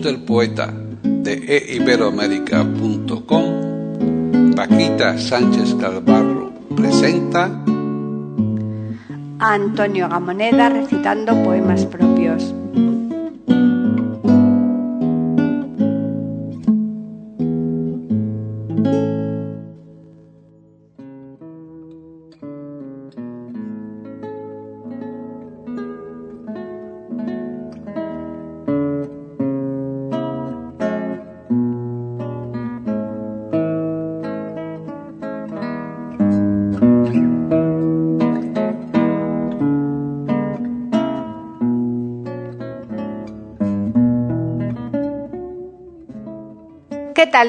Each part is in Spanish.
Del poeta de eiberoamérica.com, Paquita Sánchez Calvarro presenta a Antonio Gamoneda recitando poemas propios.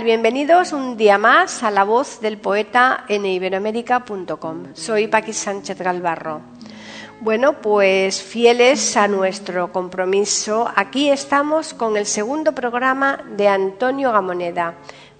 Bienvenidos un día más a la voz del poeta en iberoamérica.com. Soy Paqui Sánchez Galvarro. Bueno, pues fieles a nuestro compromiso, aquí estamos con el segundo programa de Antonio Gamoneda.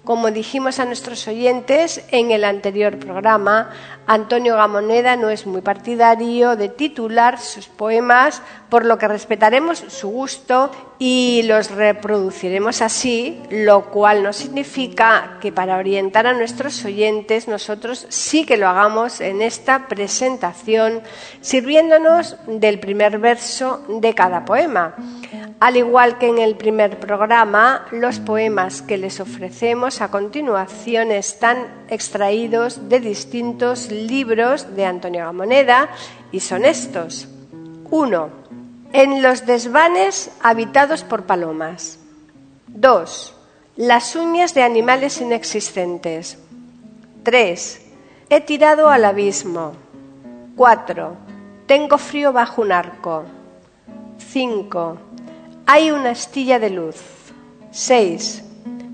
Como dijimos a nuestros oyentes en el anterior programa, Antonio Gamoneda no es muy partidario de titular sus poemas, por lo que respetaremos su gusto y los reproduciremos así, lo cual no significa que para orientar a nuestros oyentes nosotros sí que lo hagamos en esta presentación, sirviéndonos del primer verso de cada poema. Al igual que en el primer programa, los poemas que les ofrecemos a continuación están extraídos de distintos libros de Antonio Gamoneda y son estos. 1. En los desvanes habitados por palomas. 2. Las uñas de animales inexistentes. 3. He tirado al abismo. 4. Tengo frío bajo un arco. 5. Hay una astilla de luz. 6.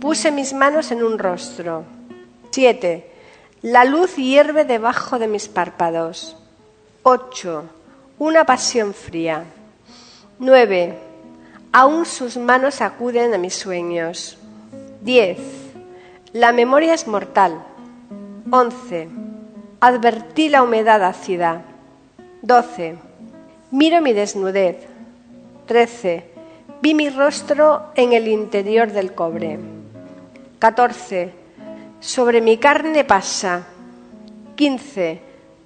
Puse mis manos en un rostro. 7. La luz hierve debajo de mis párpados. 8. Una pasión fría. 9. Aún sus manos acuden a mis sueños. 10. La memoria es mortal. 11. Advertí la humedad ácida. 12. Miro mi desnudez. 13. Vi mi rostro en el interior del cobre. 14. Sobre mi carne pasa. 15.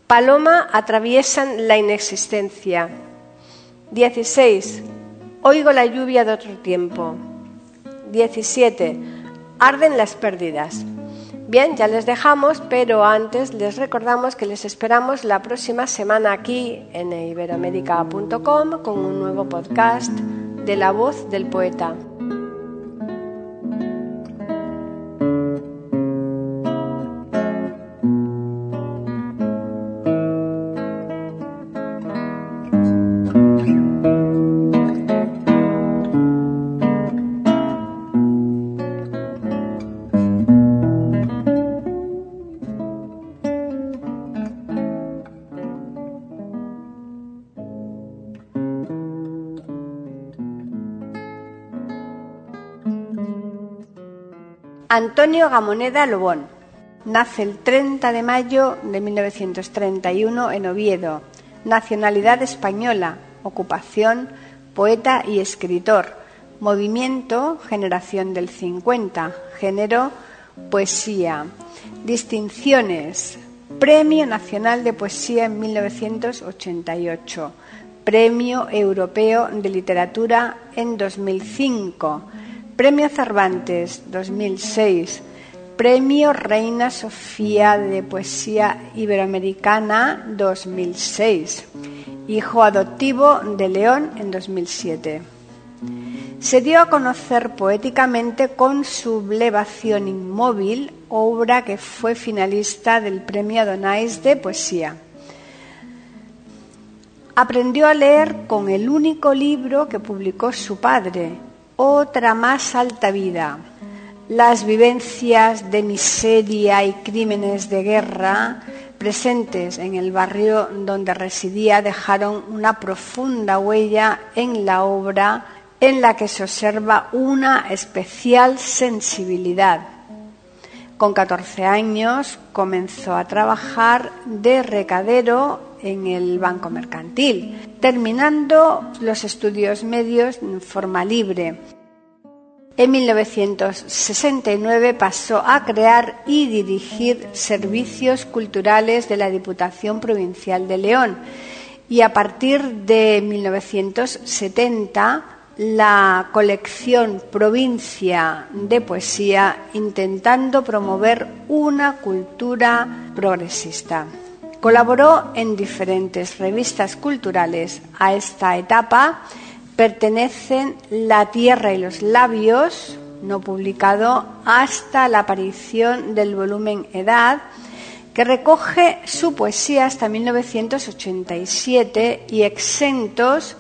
Paloma atraviesan la inexistencia. 16. Oigo la lluvia de otro tiempo. 17. Arden las pérdidas. Bien, ya les dejamos, pero antes les recordamos que les esperamos la próxima semana aquí en iberoamérica.com con un nuevo podcast de la voz del poeta. Antonio Gamoneda Lobón. Nace el 30 de mayo de 1931 en Oviedo. Nacionalidad española. Ocupación, poeta y escritor. Movimiento, generación del 50. Género, poesía. Distinciones. Premio Nacional de Poesía en 1988. Premio Europeo de Literatura en 2005 Premio Cervantes 2006, Premio Reina Sofía de Poesía Iberoamericana 2006, Hijo adoptivo de León en 2007. se dio a conocer poéticamente con Sublevación Inmóvil, obra que fue finalista del Premio Adonais de Poesía. Aprendió a leer con el único libro que publicó su padre, Otra más alta vida. Las vivencias de miseria y crímenes de guerra presentes en el barrio donde residía dejaron una profunda huella en la obra en la que se observa una especial sensibilidad. Con 14 años comenzó a trabajar de recadero en el Banco Mercantil, terminando los estudios medios en forma libre. En 1969 pasó a crear y dirigir servicios culturales de la Diputación Provincial de León y a partir de 1970 la colección Provincia de Poesía intentando promover una cultura progresista. Colaboró en diferentes revistas culturales. A esta etapa pertenecen La Tierra y los Labios, no publicado hasta la aparición del volumen Edad, que recoge su poesía hasta 1987 y Exentos,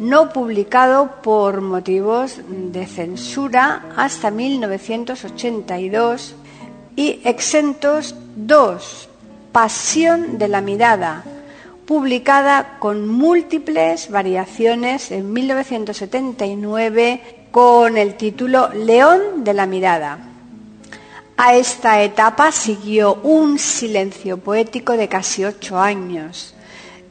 no publicado por motivos de censura hasta 1982 y Exentos 2, Pasión de la Mirada, publicada con múltiples variaciones en 1979 con el título León de la Mirada. A esta etapa siguió un silencio poético de casi ocho años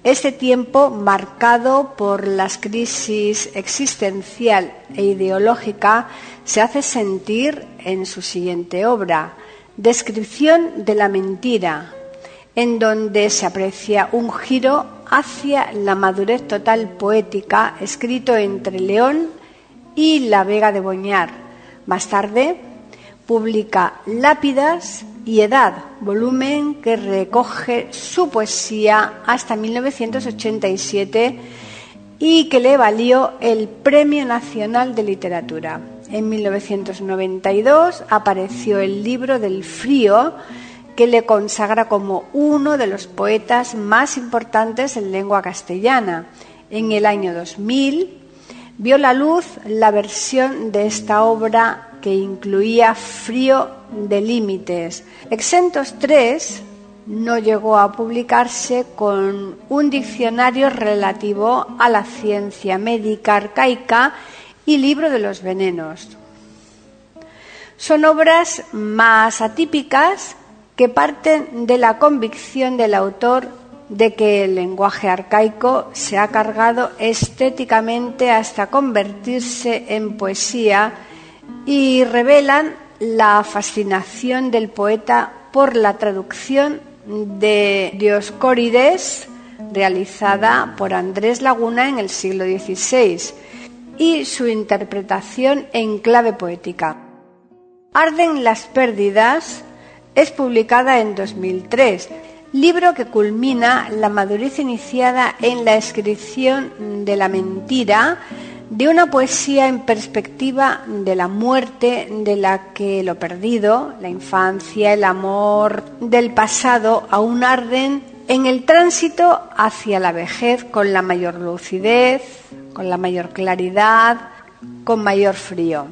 este tiempo, marcado por las crisis existencial e ideológica, se hace sentir en su siguiente obra, Descripción de la mentira, en donde se aprecia un giro hacia la madurez total poética, escrito entre León y la Vega de Boñar. Más tarde, publica Lápidas y Edad, volumen que recoge su poesía hasta 1987 y que le valió el Premio Nacional de Literatura. En 1992 apareció el libro del frío que le consagra como uno de los poetas más importantes en lengua castellana. En el año 2000 vio la luz la versión de esta obra que incluía Frío de Límites. Exentos 3 no llegó a publicarse con un diccionario relativo a la ciencia médica arcaica y libro de los venenos. Son obras más atípicas que parten de la convicción del autor de que el lenguaje arcaico se ha cargado estéticamente hasta convertirse en poesía y revelan la fascinación del poeta por la traducción de Dioscórides realizada por Andrés Laguna en el siglo XVI y su interpretación en clave poética. Arden las pérdidas es publicada en 2003, libro que culmina la madurez iniciada en la escripción de la mentira de una poesía en perspectiva de la muerte, de la que lo perdido, la infancia, el amor del pasado aún arden en el tránsito hacia la vejez con la mayor lucidez, con la mayor claridad, con mayor frío.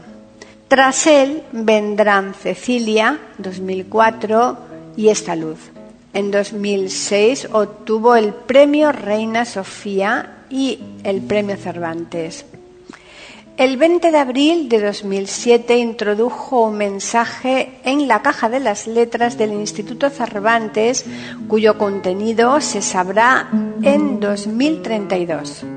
Tras él vendrán Cecilia, 2004, y esta luz. En 2006 obtuvo el premio Reina Sofía y el premio Cervantes. El 20 de abril de 2007 introdujo un mensaje en la caja de las letras del Instituto Cervantes, cuyo contenido se sabrá en 2032.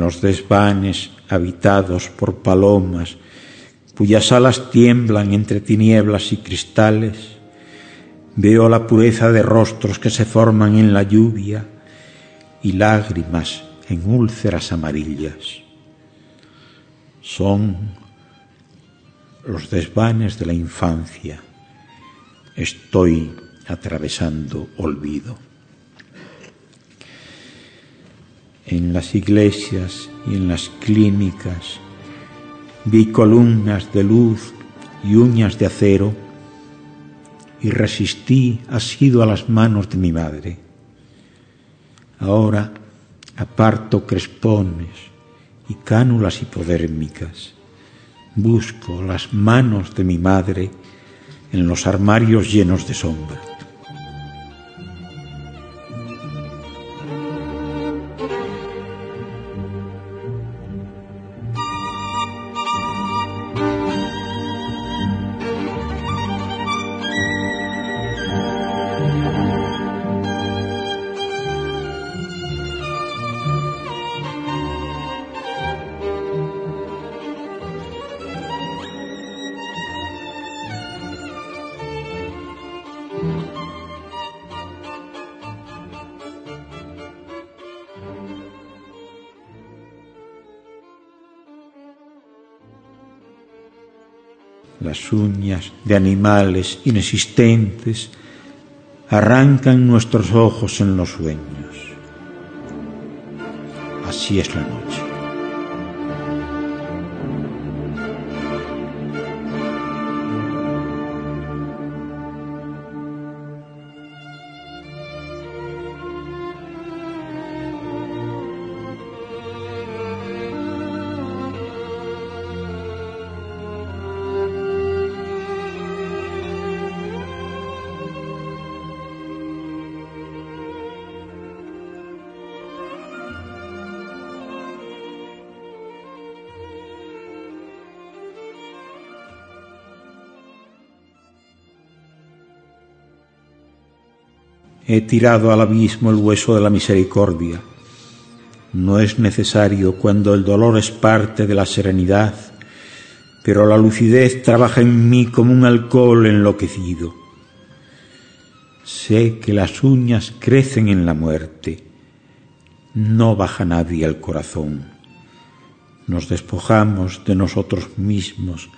los desvanes habitados por palomas, cuyas alas tiemblan entre tinieblas y cristales, veo la pureza de rostros que se forman en la lluvia y lágrimas en úlceras amarillas. Son los desvanes de la infancia. Estoy atravesando olvido. En las iglesias y en las clínicas. Vi columnas de luz y uñas de acero y resistí asido a las manos de mi madre. Ahora aparto crespones y cánulas hipodérmicas. Busco las manos de mi madre en los armarios llenos de sombra. Las uñas de animales inexistentes arrancan nuestros ojos en los sueños. Así es la noche. He tirado al abismo el hueso de la misericordia. No es necesario cuando el dolor es parte de la serenidad, pero la lucidez trabaja en mí como un alcohol enloquecido. Sé que las uñas crecen en la muerte. No baja nadie al corazón. Nos despojamos de nosotros mismos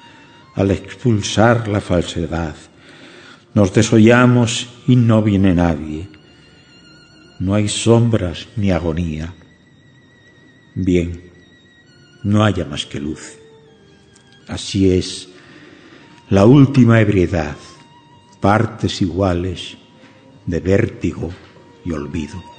al expulsar la falsedad. Nos desollamos y no viene nadie. No hay sombras ni agonía. Bien, no haya más que luz. Así es la última ebriedad, partes iguales de vértigo y olvido.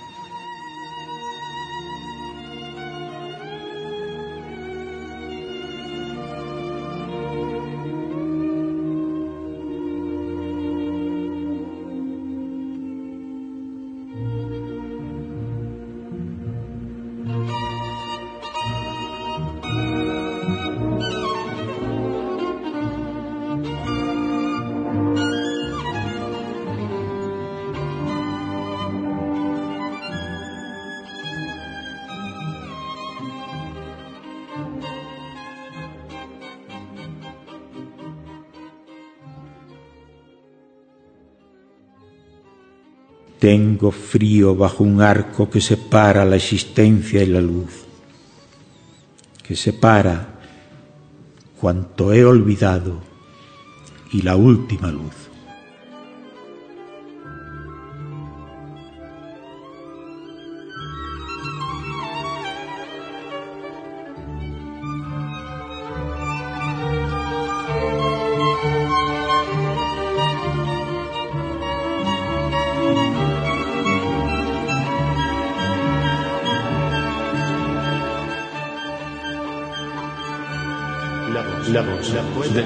Frío bajo un arco que separa la existencia y la luz, que separa cuanto he olvidado y la última luz.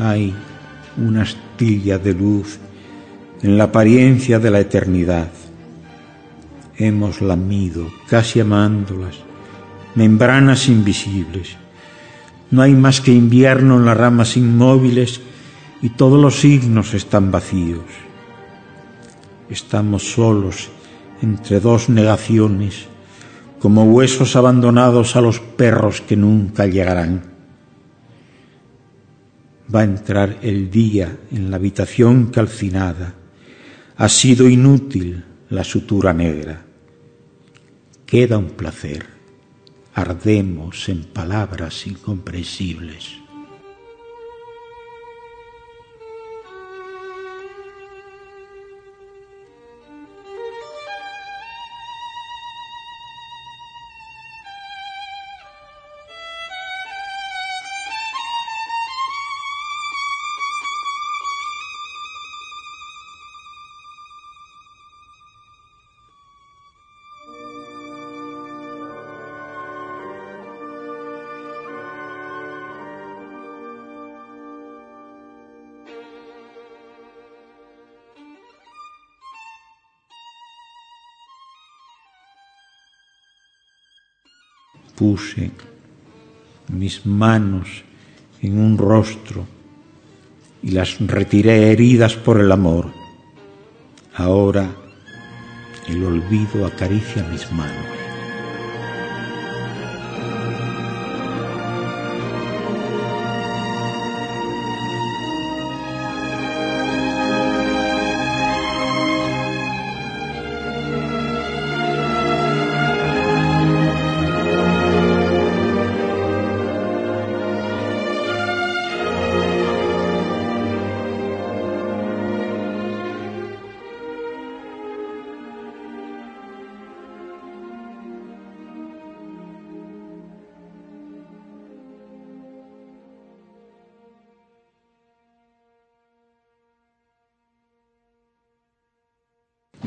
Hay una astilla de luz en la apariencia de la eternidad. Hemos lamido, casi amándolas, membranas invisibles. No hay más que invierno en las ramas inmóviles y todos los signos están vacíos. Estamos solos entre dos negaciones, como huesos abandonados a los perros que nunca llegarán. Va a entrar el día en la habitación calcinada. Ha sido inútil la sutura negra. Queda un placer. Ardemos en palabras incomprensibles. Puse mis manos en un rostro y las retiré heridas por el amor. Ahora el olvido acaricia mis manos.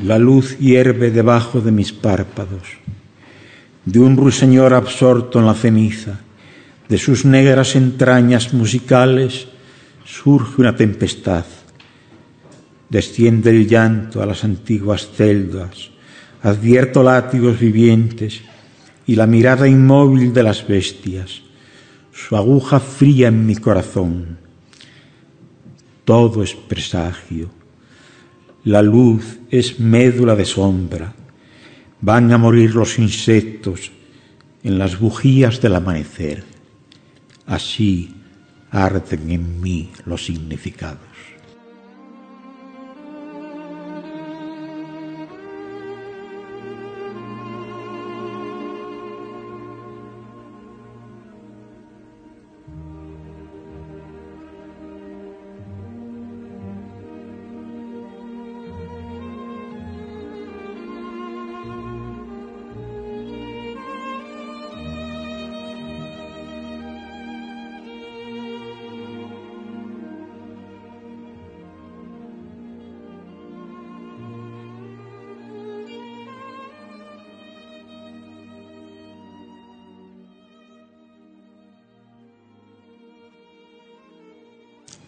La luz hierve debajo de mis párpados. De un ruiseñor absorto en la ceniza, de sus negras entrañas musicales, surge una tempestad. Desciende el llanto a las antiguas celdas, advierto látigos vivientes y la mirada inmóvil de las bestias, su aguja fría en mi corazón. Todo es presagio la luz es médula de sombra. Van a morir los insectos en las bujías del amanecer. Así arden en mí los significados.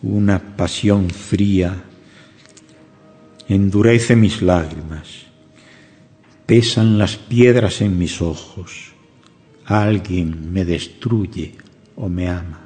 Una pasión fría endurece mis lágrimas, pesan las piedras en mis ojos. Alguien me destruye o me ama.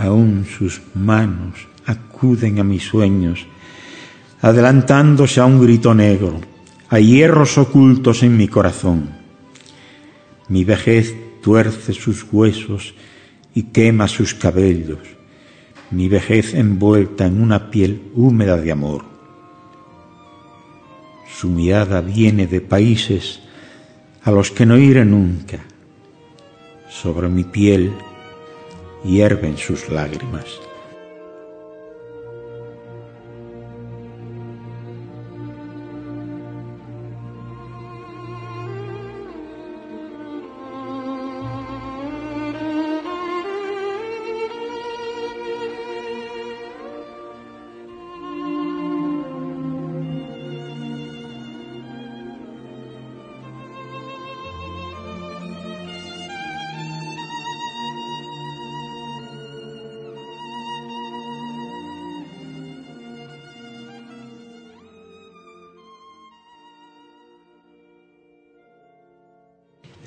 Aún sus manos acuden a mis sueños, adelantándose a un grito negro, a hierros ocultos en mi corazón. Mi vejez tuerce sus huesos y quema sus cabellos, mi vejez envuelta en una piel húmeda de amor. Su mirada viene de países a los que no iré nunca. Sobre mi piel hierven sus lágrimas.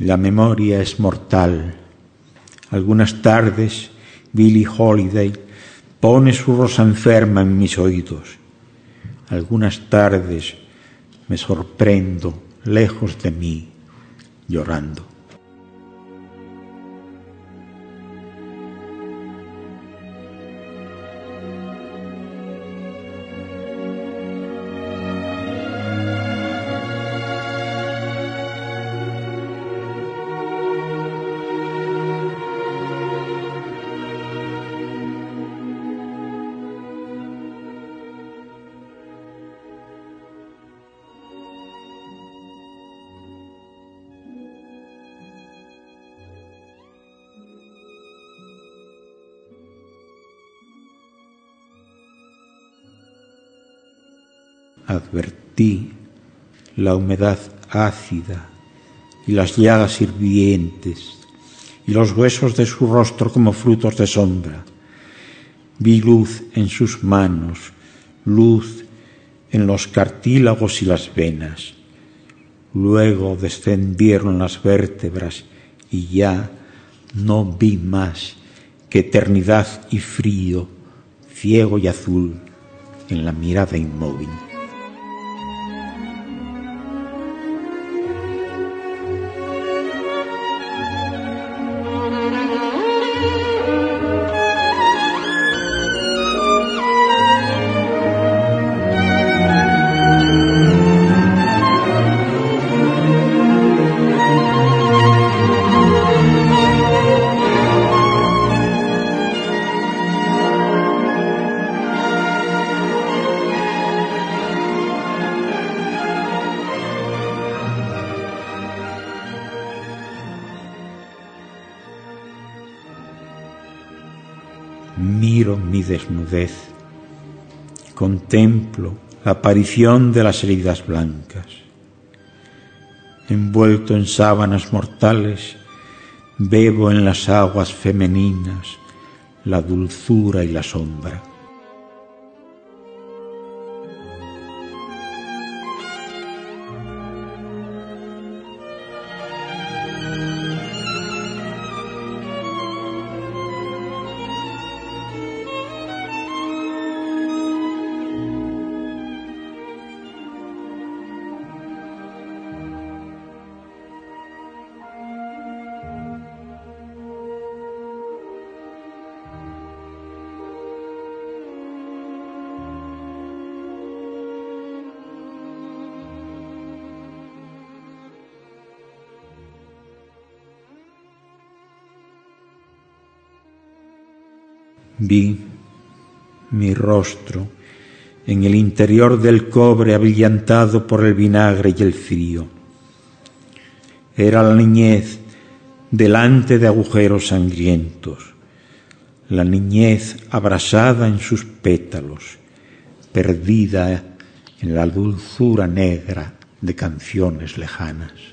La memoria es mortal. Algunas tardes Billie Holiday pone su rosa enferma en mis oídos. Algunas tardes me sorprendo lejos de mí, llorando. Advertí la humedad ácida y las llagas hirvientes y los huesos de su rostro como frutos de sombra. Vi luz en sus manos, luz en los cartílagos y las venas. Luego descendieron las vértebras y ya no vi más que eternidad y frío, ciego y azul en la mirada inmóvil. Contemplo la aparición de las heridas blancas. Envuelto en sábanas mortales, bebo en las aguas femeninas la dulzura y la sombra. Vi mi rostro en el interior del cobre abrillantado por el vinagre y el frío. Era la niñez delante de agujeros sangrientos, la niñez abrasada en sus pétalos, perdida en la dulzura negra de canciones lejanas.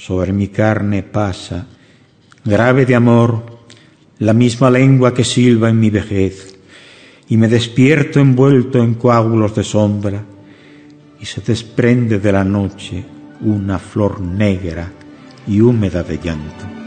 sobre mi carne pasa, grave de amor, la misma lengua que silba en mi vejez, y me despierto envuelto en coágulos de sombra, y se desprende de la noche una flor negra y húmeda de llanto.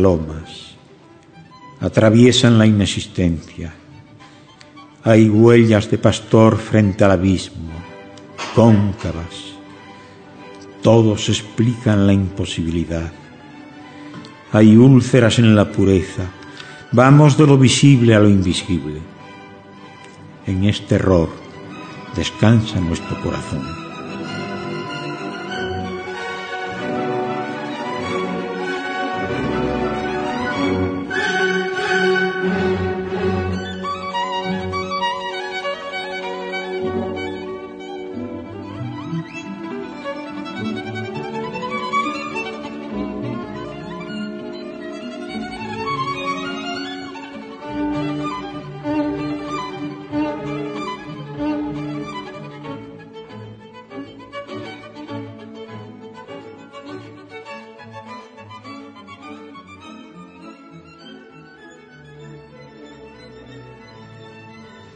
Palomas atraviesan la inexistencia. Hay huellas de pastor frente al abismo, cóncavas. Todos explican la imposibilidad. Hay úlceras en la pureza. Vamos de lo visible a lo invisible. En este error descansa nuestro corazón.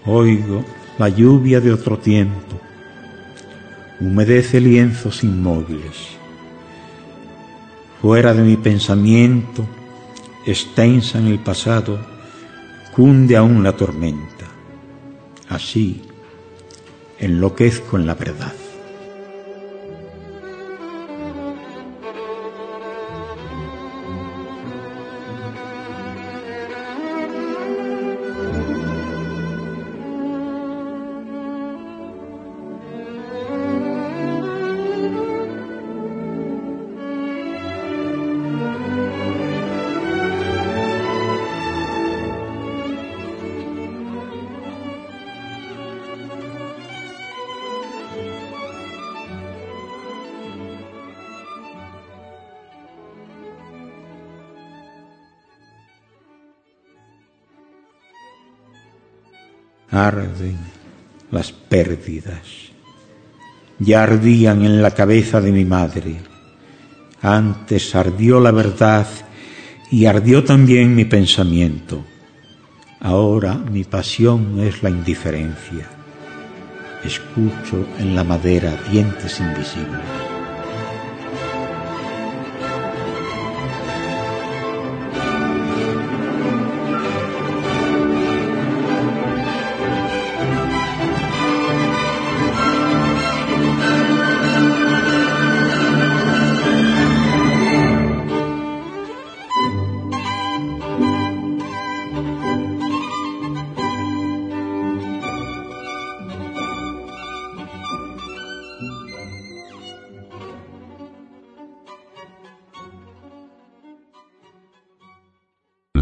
Oigo la lluvia de otro tiempo, humedece lienzos inmóviles. Fuera de mi pensamiento, extensa en el pasado, cunde aún la tormenta. Así enloquezco en la verdad. Arden las pérdidas. Ya ardían en la cabeza de mi madre. Antes ardió la verdad y ardió también mi pensamiento. Ahora mi pasión es la indiferencia. Escucho en la madera dientes invisibles.